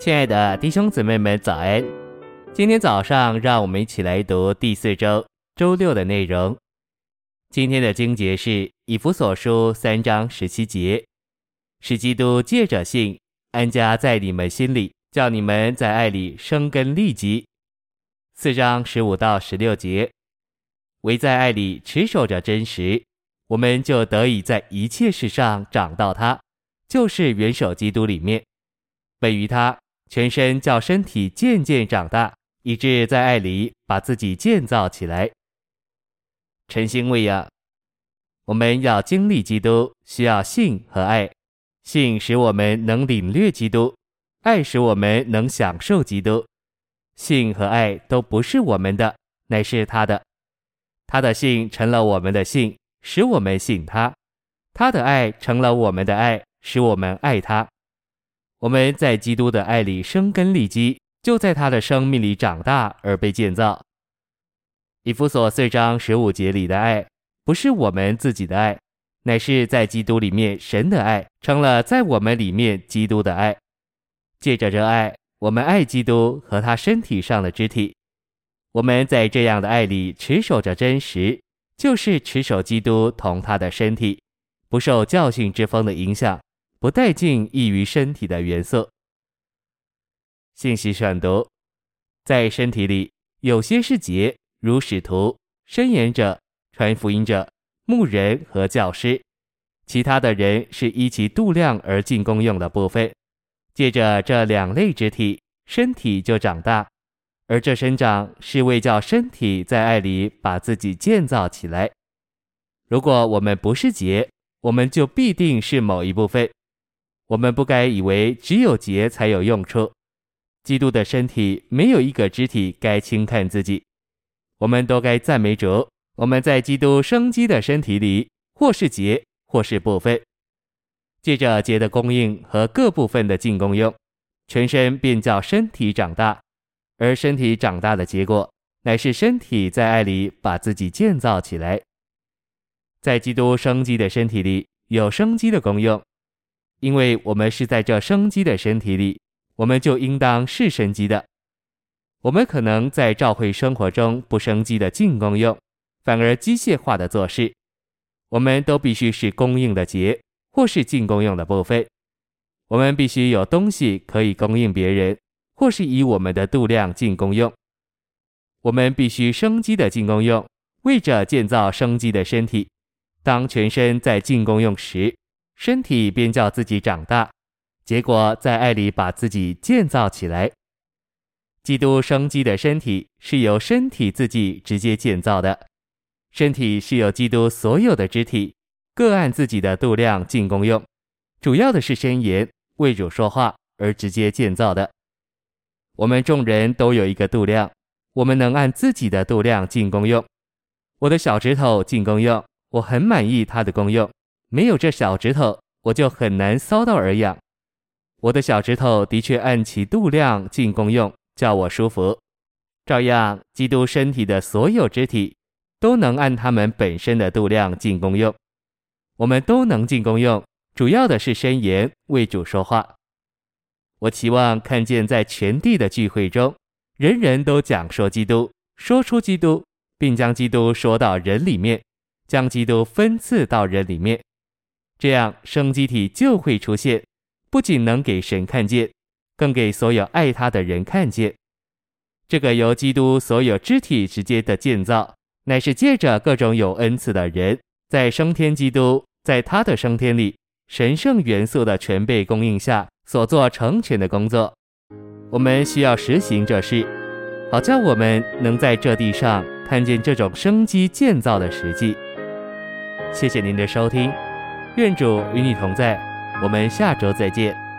亲爱的弟兄姊妹们，早安！今天早上，让我们一起来读第四周周六的内容。今天的经节是以弗所书三章十七节，使基督借着信安家在你们心里，叫你们在爱里生根立基。四章十五到十六节，唯在爱里持守着真实，我们就得以在一切事上长到他，就是元首基督里面，本于他。全身叫身体渐渐长大，以致在爱里把自己建造起来。晨星喂养，我们要经历基督，需要信和爱。信使我们能领略基督，爱使我们能享受基督。信和爱都不是我们的，乃是他的。他的信成了我们的信，使我们信他；他的爱成了我们的爱，使我们爱他。我们在基督的爱里生根立基，就在他的生命里长大而被建造。以弗所四章十五节里的爱，不是我们自己的爱，乃是在基督里面神的爱，成了在我们里面基督的爱。借着这爱，我们爱基督和他身体上的肢体。我们在这样的爱里持守着真实，就是持守基督同他的身体，不受教训之风的影响。不带进异于身体的元素。信息选读，在身体里，有些是节，如使徒、申言者、传福音者、牧人和教师；其他的人是依其度量而进功用的部分。借着这两类肢体，身体就长大，而这生长是为叫身体在爱里把自己建造起来。如果我们不是节，我们就必定是某一部分。我们不该以为只有节才有用处。基督的身体没有一个肢体该轻看自己。我们都该赞美主。我们在基督生机的身体里，或是节，或是部分。借着节的供应和各部分的进功用，全身便叫身体长大。而身体长大的结果，乃是身体在爱里把自己建造起来。在基督生机的身体里，有生机的功用。因为我们是在这生机的身体里，我们就应当是生机的。我们可能在教会生活中不生机的进功用，反而机械化的做事。我们都必须是供应的节，或是进功用的部分。我们必须有东西可以供应别人，或是以我们的度量进功用。我们必须生机的进功用，为着建造生机的身体。当全身在进功用时，身体便叫自己长大，结果在爱里把自己建造起来。基督生机的身体是由身体自己直接建造的，身体是由基督所有的肢体各按自己的度量进功用，主要的是申言为主说话而直接建造的。我们众人都有一个度量，我们能按自己的度量进功用。我的小指头进功用，我很满意它的功用。没有这小指头，我就很难搔到耳痒。我的小指头的确按其度量进功用，叫我舒服。照样，基督身体的所有肢体都能按他们本身的度量进功用。我们都能进功用，主要的是申言为主说话。我期望看见在全地的聚会中，人人都讲说基督，说出基督，并将基督说到人里面，将基督分赐到人里面。这样生机体就会出现，不仅能给神看见，更给所有爱他的人看见。这个由基督所有肢体直接的建造，乃是借着各种有恩赐的人，在升天基督在他的升天里神圣元素的全备供应下所做成全的工作。我们需要实行这事，好叫我们能在这地上看见这种生机建造的实际。谢谢您的收听。愿主与你同在，我们下周再见。